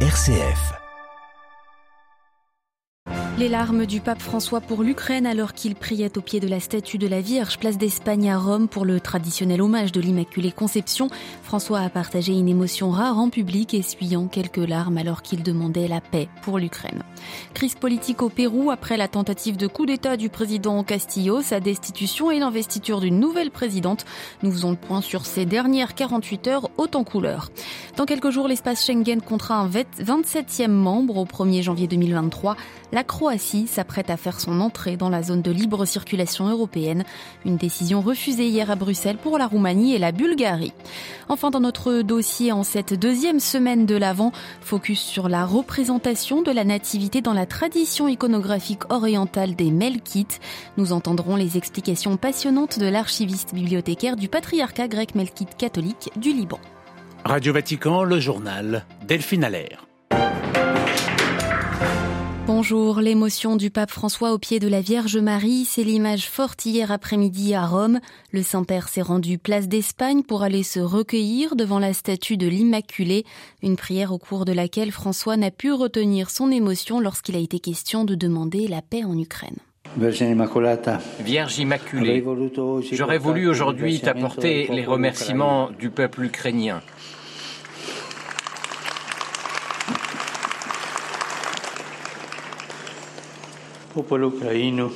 RCF. Les larmes du pape François pour l'Ukraine alors qu'il priait au pied de la statue de la Vierge, place d'Espagne à Rome pour le traditionnel hommage de l'Immaculée Conception. François a partagé une émotion rare en public, essuyant quelques larmes alors qu'il demandait la paix pour l'Ukraine. Crise politique au Pérou après la tentative de coup d'État du président Castillo, sa destitution et l'investiture d'une nouvelle présidente. Nous faisons le point sur ces dernières 48 heures haut en couleur. Dans quelques jours, l'espace Schengen comptera un 27e membre au 1er janvier 2023. La Croatie s'apprête à faire son entrée dans la zone de libre circulation européenne. Une décision refusée hier à Bruxelles pour la Roumanie et la Bulgarie. Enfin, dans notre dossier, en cette deuxième semaine de l'Avent, focus sur la représentation de la nativité dans la tradition iconographique orientale des Melkites. Nous entendrons les explications passionnantes de l'archiviste bibliothécaire du patriarcat grec Melkite catholique du Liban. Radio Vatican, le journal Delphine Allaire. Bonjour, l'émotion du pape François au pied de la Vierge Marie, c'est l'image forte hier après-midi à Rome. Le Saint-Père s'est rendu place d'Espagne pour aller se recueillir devant la statue de l'Immaculée, une prière au cours de laquelle François n'a pu retenir son émotion lorsqu'il a été question de demander la paix en Ukraine. Vierge Immaculée, j'aurais voulu aujourd'hui t'apporter les remerciements du peuple ukrainien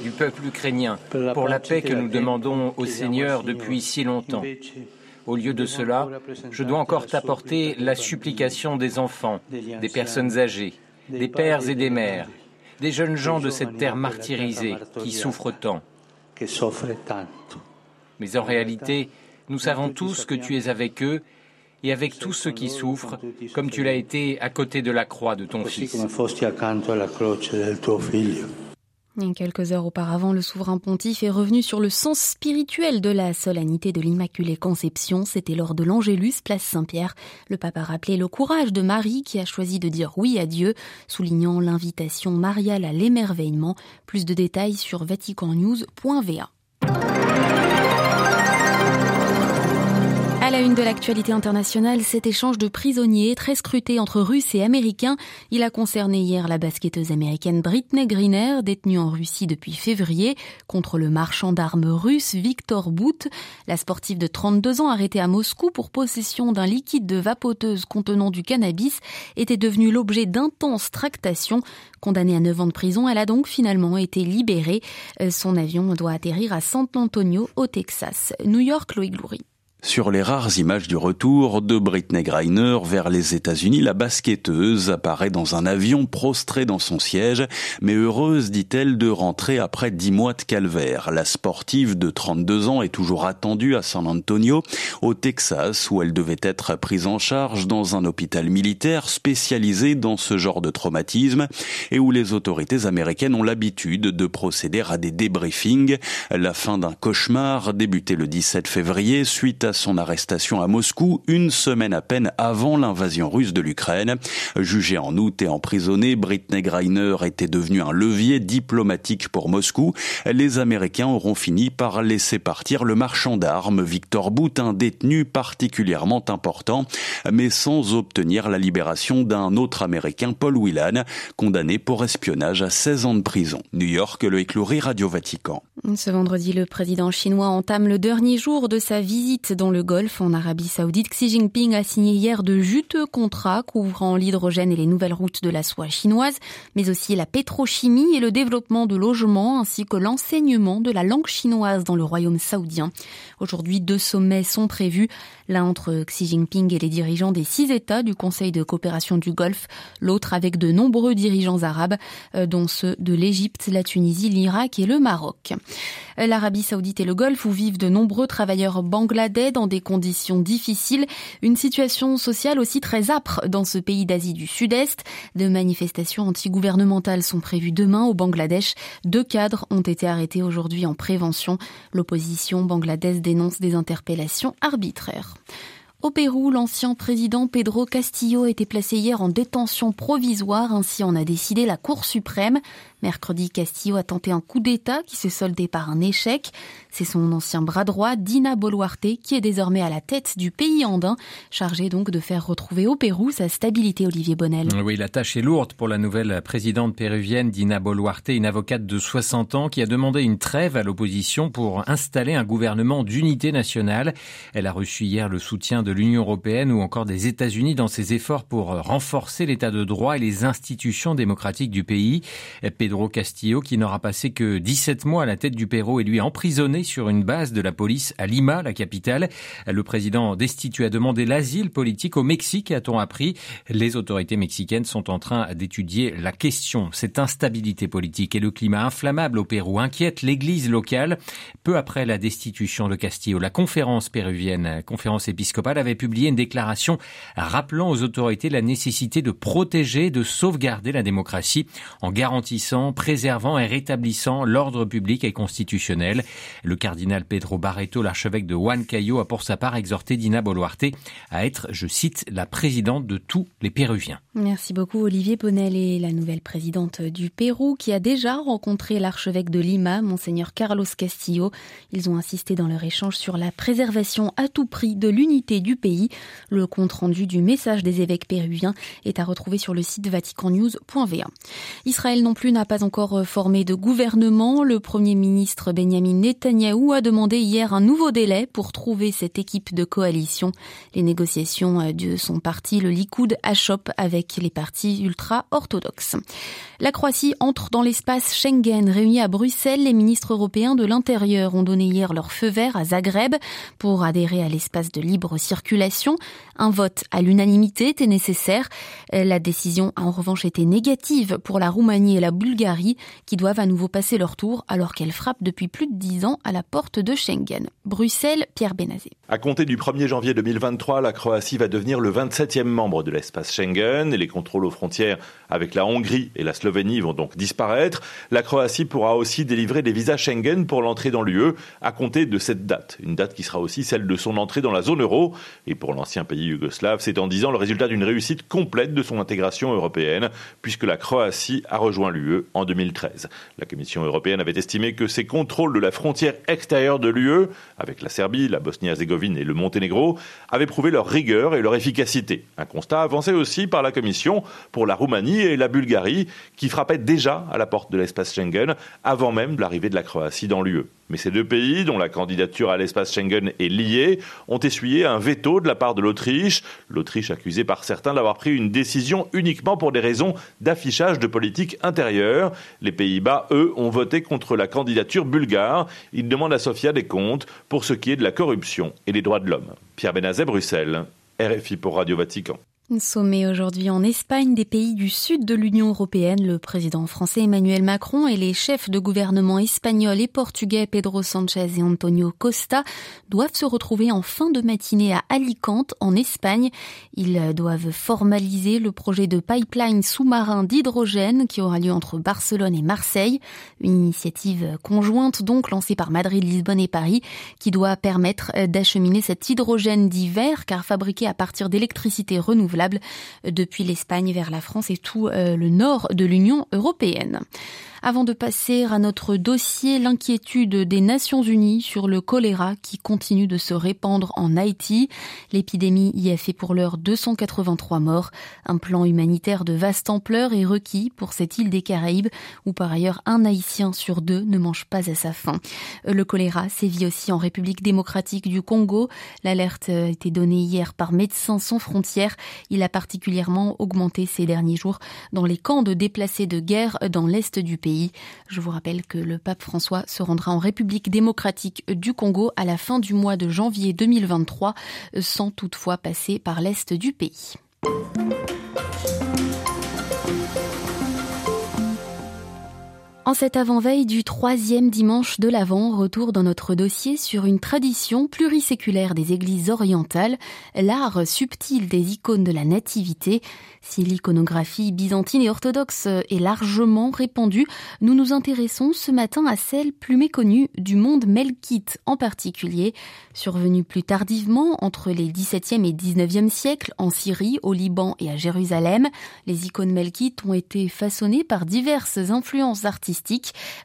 du peuple ukrainien pour la paix que nous demandons au Seigneur depuis si longtemps. Au lieu de cela, je dois encore t'apporter la supplication des enfants, des personnes âgées, des pères et des mères, des jeunes gens de cette terre martyrisée qui souffrent tant. Mais en réalité, nous savons tous que tu es avec eux et avec tous ceux qui souffrent, comme tu l'as été à côté de la croix de ton Fils. Quelques heures auparavant, le souverain pontife est revenu sur le sens spirituel de la solennité de l'Immaculée Conception. C'était lors de l'Angélus, place Saint-Pierre. Le pape a rappelé le courage de Marie qui a choisi de dire oui à Dieu, soulignant l'invitation mariale à l'émerveillement. Plus de détails sur vaticannews.va. À la une de l'actualité internationale, cet échange de prisonniers très scruté entre Russes et Américains, il a concerné hier la basketteuse américaine Britney Griner, détenue en Russie depuis février, contre le marchand d'armes russe Victor Bout. La sportive de 32 ans arrêtée à Moscou pour possession d'un liquide de vapoteuse contenant du cannabis était devenue l'objet d'intenses tractations. Condamnée à 9 ans de prison, elle a donc finalement été libérée. Euh, son avion doit atterrir à San Antonio, au Texas. New York, Loïc Loury. Sur les rares images du retour de Britney Griner vers les États-Unis, la basketteuse apparaît dans un avion prostré dans son siège, mais heureuse, dit-elle, de rentrer après dix mois de calvaire. La sportive de 32 ans est toujours attendue à San Antonio, au Texas, où elle devait être prise en charge dans un hôpital militaire spécialisé dans ce genre de traumatisme et où les autorités américaines ont l'habitude de procéder à des débriefings. La fin d'un cauchemar débuté le 17 février suite à son arrestation à Moscou une semaine à peine avant l'invasion russe de l'Ukraine. Jugée en août et emprisonnée, Britney Greiner était devenue un levier diplomatique pour Moscou. Les Américains auront fini par laisser partir le marchand d'armes Victor Bout, un détenu particulièrement important, mais sans obtenir la libération d'un autre Américain, Paul Whelan, condamné pour espionnage à 16 ans de prison. New York, le écloury Radio Vatican. Ce vendredi, le président chinois entame le dernier jour de sa visite dans le Golfe en Arabie Saoudite. Xi Jinping a signé hier de juteux contrats couvrant l'hydrogène et les nouvelles routes de la soie chinoise, mais aussi la pétrochimie et le développement de logements ainsi que l'enseignement de la langue chinoise dans le royaume saoudien. Aujourd'hui, deux sommets sont prévus, l'un entre Xi Jinping et les dirigeants des six États du Conseil de coopération du Golfe, l'autre avec de nombreux dirigeants arabes, euh, dont ceux de l'Égypte, la Tunisie, l'Irak et le Maroc. L'Arabie saoudite et le Golfe où vivent de nombreux travailleurs bangladais dans des conditions difficiles, une situation sociale aussi très âpre dans ce pays d'Asie du Sud-Est. De manifestations antigouvernementales sont prévues demain au Bangladesh. Deux cadres ont été arrêtés aujourd'hui en prévention. L'opposition bangladaise dénonce des interpellations arbitraires. Au Pérou, l'ancien président Pedro Castillo a été placé hier en détention provisoire, ainsi en a décidé la Cour suprême. Mercredi, Castillo a tenté un coup d'État qui s'est soldé par un échec. C'est son ancien bras droit, Dina Boluarte, qui est désormais à la tête du pays andin, chargé donc de faire retrouver au Pérou sa stabilité, Olivier Bonnel. Oui, la tâche est lourde pour la nouvelle présidente péruvienne, Dina Boluarte, une avocate de 60 ans qui a demandé une trêve à l'opposition pour installer un gouvernement d'unité nationale. Elle a reçu hier le soutien de l'Union européenne ou encore des États-Unis dans ses efforts pour renforcer l'état de droit et les institutions démocratiques du pays. Castillo, qui n'aura passé que 17 mois à la tête du Pérou, et lui emprisonné sur une base de la police à Lima, la capitale. Le président destitué a demandé l'asile politique au Mexique, a-t-on appris. Les autorités mexicaines sont en train d'étudier la question. Cette instabilité politique et le climat inflammable au Pérou inquiètent l'église locale. Peu après la destitution de Castillo, la conférence péruvienne, conférence épiscopale, avait publié une déclaration rappelant aux autorités la nécessité de protéger, de sauvegarder la démocratie en garantissant préservant et rétablissant l'ordre public et constitutionnel. Le cardinal Pedro Barreto, l'archevêque de Huancayo, a pour sa part exhorté Dina Boluarte à être, je cite, la présidente de tous les Péruviens. Merci beaucoup Olivier Ponel et la nouvelle présidente du Pérou qui a déjà rencontré l'archevêque de Lima, monseigneur Carlos Castillo. Ils ont insisté dans leur échange sur la préservation à tout prix de l'unité du pays. Le compte rendu du message des évêques péruviens est à retrouver sur le site vaticannews.va. Israël non plus n'a pas encore euh, formé de gouvernement. Le Premier ministre Benjamin Netanyahou a demandé hier un nouveau délai pour trouver cette équipe de coalition. Les négociations euh, de son parti, le Likoud, achoppent avec les partis ultra-orthodoxes. La Croatie entre dans l'espace Schengen. Réunis à Bruxelles, les ministres européens de l'Intérieur ont donné hier leur feu vert à Zagreb pour adhérer à l'espace de libre circulation. Un vote à l'unanimité était nécessaire. La décision a en revanche été négative pour la Roumanie et la Bulgarie qui doivent à nouveau passer leur tour alors qu'elles frappent depuis plus de dix ans à la porte de Schengen. Bruxelles, Pierre Benazé. À compter du 1er janvier 2023, la Croatie va devenir le 27e membre de l'espace Schengen et les contrôles aux frontières avec la Hongrie et la Slovénie vont donc disparaître. La Croatie pourra aussi délivrer des visas Schengen pour l'entrée dans l'UE à compter de cette date, une date qui sera aussi celle de son entrée dans la zone euro. Et pour l'ancien pays yougoslave, c'est en disant le résultat d'une réussite complète de son intégration européenne, puisque la Croatie a rejoint l'UE en 2013. La Commission européenne avait estimé que ces contrôles de la frontière extérieure de l'UE, avec la Serbie, la Bosnie-Herzégovine et le Monténégro, avaient prouvé leur rigueur et leur efficacité. Un constat avancé aussi par la Commission pour la Roumanie et la Bulgarie, qui frappaient déjà à la porte de l'espace Schengen avant même l'arrivée de la Croatie dans l'UE. Mais ces deux pays, dont la candidature à l'espace Schengen est liée, ont essuyé un veto de la part de l'Autriche. L'Autriche accusée par certains d'avoir pris une décision uniquement pour des raisons d'affichage de politique intérieure. Les Pays-Bas, eux, ont voté contre la candidature bulgare. Ils demandent à Sofia des comptes pour ce qui est de la corruption et des droits de l'homme. Pierre Benazet, Bruxelles. RFI pour Radio Vatican. Sommet aujourd'hui en Espagne des pays du sud de l'Union européenne. Le président français Emmanuel Macron et les chefs de gouvernement espagnols et portugais Pedro Sanchez et Antonio Costa doivent se retrouver en fin de matinée à Alicante en Espagne. Ils doivent formaliser le projet de pipeline sous-marin d'hydrogène qui aura lieu entre Barcelone et Marseille. Une initiative conjointe donc lancée par Madrid, Lisbonne et Paris qui doit permettre d'acheminer cet hydrogène d'hiver car fabriqué à partir d'électricité renouvelable depuis l'Espagne vers la France et tout euh, le nord de l'Union européenne. Avant de passer à notre dossier, l'inquiétude des Nations Unies sur le choléra qui continue de se répandre en Haïti. L'épidémie y a fait pour l'heure 283 morts. Un plan humanitaire de vaste ampleur est requis pour cette île des Caraïbes où par ailleurs un Haïtien sur deux ne mange pas à sa faim. Le choléra sévit aussi en République démocratique du Congo. L'alerte a été donnée hier par Médecins sans frontières. Il a particulièrement augmenté ces derniers jours dans les camps de déplacés de guerre dans l'est du pays. Je vous rappelle que le pape François se rendra en République démocratique du Congo à la fin du mois de janvier 2023, sans toutefois passer par l'est du pays. En cette avant-veille du troisième dimanche de l'Avent, retour dans notre dossier sur une tradition pluriséculaire des églises orientales, l'art subtil des icônes de la nativité. Si l'iconographie byzantine et orthodoxe est largement répandue, nous nous intéressons ce matin à celle plus méconnue du monde melkite en particulier, survenue plus tardivement entre les 17e et 19e siècles en Syrie, au Liban et à Jérusalem. Les icônes melkites ont été façonnées par diverses influences artistiques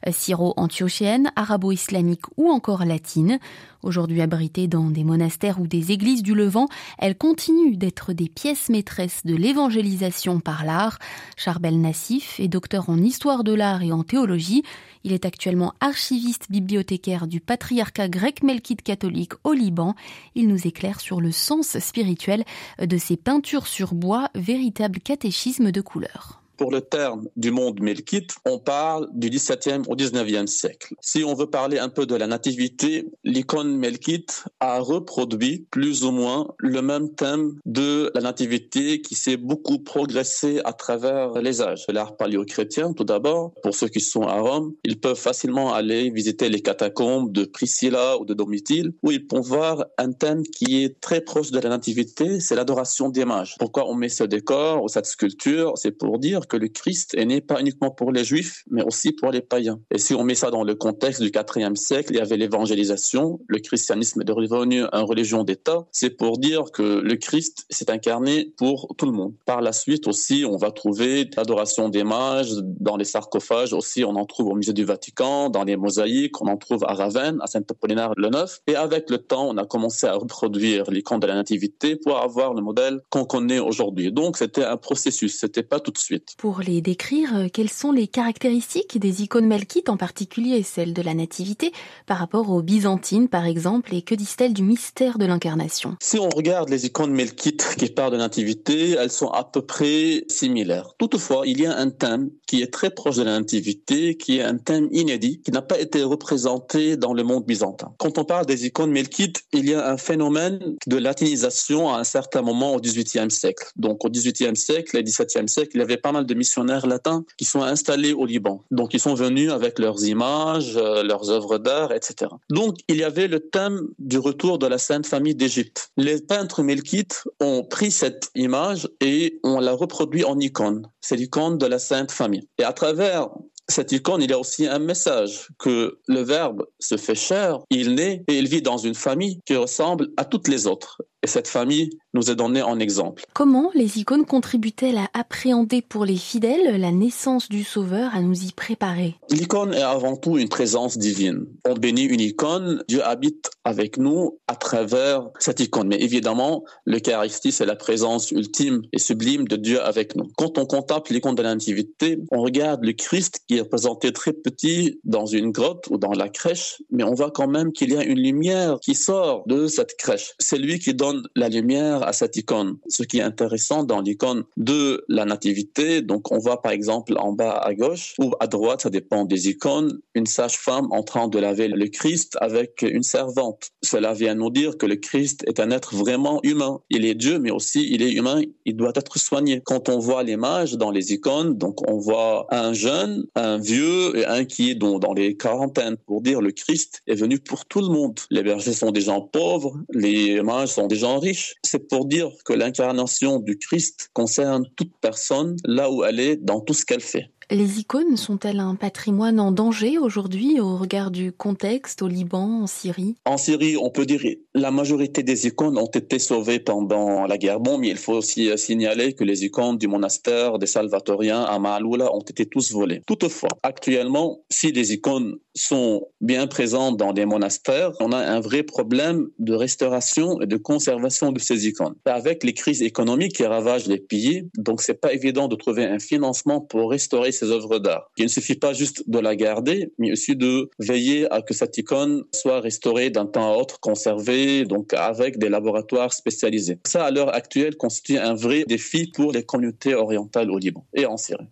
euh, syro-antiochienne, arabo-islamique ou encore latine. Aujourd'hui abritées dans des monastères ou des églises du Levant, elles continuent d'être des pièces maîtresses de l'évangélisation par l'art. Charbel Nassif est docteur en histoire de l'art et en théologie. Il est actuellement archiviste bibliothécaire du patriarcat grec melkite catholique au Liban. Il nous éclaire sur le sens spirituel de ces peintures sur bois, véritable catéchisme de couleur. Pour le terme du monde melkite, on parle du 17e au 19e siècle. Si on veut parler un peu de la nativité, l'icône melkite a reproduit plus ou moins le même thème de la nativité qui s'est beaucoup progressé à travers les âges. L'art paléo-chrétien, tout d'abord, pour ceux qui sont à Rome, ils peuvent facilement aller visiter les catacombes de Priscilla ou de Domitille, où ils peuvent voir un thème qui est très proche de la nativité, c'est l'adoration des mages. Pourquoi on met ce décor ou cette sculpture? C'est pour dire que le Christ est né pas uniquement pour les Juifs, mais aussi pour les païens. Et si on met ça dans le contexte du IVe siècle, il y avait l'évangélisation, le christianisme est devenu une religion d'État, c'est pour dire que le Christ s'est incarné pour tout le monde. Par la suite aussi, on va trouver l'adoration des mages dans les sarcophages aussi, on en trouve au musée du Vatican, dans les mosaïques, on en trouve à Ravenne, à Saint-Apollinaire le Neuf. Et avec le temps, on a commencé à reproduire l'icône de la nativité pour avoir le modèle qu'on connaît aujourd'hui. Donc c'était un processus, c'était pas tout de suite. Pour les décrire, euh, quelles sont les caractéristiques des icônes melkites, en particulier celles de la nativité, par rapport aux byzantines par exemple, et que disent-elles du mystère de l'incarnation? Si on regarde les icônes melkites qui parlent de nativité, elles sont à peu près similaires. Toutefois, il y a un thème qui est très proche de la nativité, qui est un thème inédit, qui n'a pas été représenté dans le monde byzantin. Quand on parle des icônes melkites, il y a un phénomène de latinisation à un certain moment au XVIIIe siècle. Donc au XVIIIe siècle et XVIIe siècle, il y avait pas mal de missionnaires latins qui sont installés au Liban. Donc ils sont venus avec leurs images, euh, leurs œuvres d'art, etc. Donc il y avait le thème du retour de la Sainte Famille d'Égypte. Les peintres melkites ont pris cette image et on l'a reproduit en icône. C'est l'icône de la Sainte Famille. Et à travers cette icône, il y a aussi un message que le Verbe se fait chair, il naît et il vit dans une famille qui ressemble à toutes les autres. Et cette famille nous est donnée en exemple. Comment les icônes contribuent-elles à appréhender pour les fidèles la naissance du Sauveur, à nous y préparer? L'icône est avant tout une présence divine. On bénit une icône, Dieu habite avec nous à travers cette icône. Mais évidemment, l'Eucharistie, c'est la présence ultime et sublime de Dieu avec nous. Quand on contemple l'icône de l'intimité, on regarde le Christ qui est représenté très petit dans une grotte ou dans la crèche, mais on voit quand même qu'il y a une lumière qui sort de cette crèche. C'est lui qui donne la lumière à cette icône. Ce qui est intéressant dans l'icône de la nativité, donc on voit par exemple en bas à gauche ou à droite, ça dépend des icônes, une sage-femme en train de laver le Christ avec une servante. Cela vient nous dire que le Christ est un être vraiment humain. Il est Dieu, mais aussi il est humain, il doit être soigné. Quand on voit l'image dans les icônes, donc on voit un jeune, un vieux et un qui est dans, dans les quarantaines pour dire le Christ est venu pour tout le monde. Les bergers sont des gens pauvres, les mages sont des gens riche. C'est pour dire que l'incarnation du Christ concerne toute personne là où elle est dans tout ce qu'elle fait. Les icônes sont-elles un patrimoine en danger aujourd'hui au regard du contexte au Liban, en Syrie? En Syrie, on peut dire la majorité des icônes ont été sauvées pendant la guerre. Bon, mais il faut aussi euh, signaler que les icônes du monastère des Salvatoriens à Maaloula ont été tous volées. Toutefois, actuellement, si les icônes sont bien présentes dans des monastères, on a un vrai problème de restauration et de conservation de ces icônes. Avec les crises économiques qui ravagent les pays, donc c'est pas évident de trouver un financement pour restaurer ces œuvres d'art. Il ne suffit pas juste de la garder, mais aussi de veiller à que cette icône soit restaurée d'un temps à autre, conservée, donc avec des laboratoires spécialisés. Ça, à l'heure actuelle, constitue un vrai défi pour les communautés orientales au Liban et en Syrie.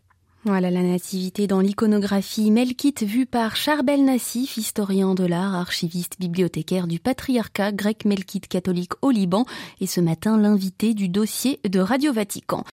Voilà la nativité dans l'iconographie melkite vue par Charbel Nassif, historien de l'art, archiviste bibliothécaire du patriarcat grec melkite catholique au Liban et ce matin l'invité du dossier de Radio Vatican.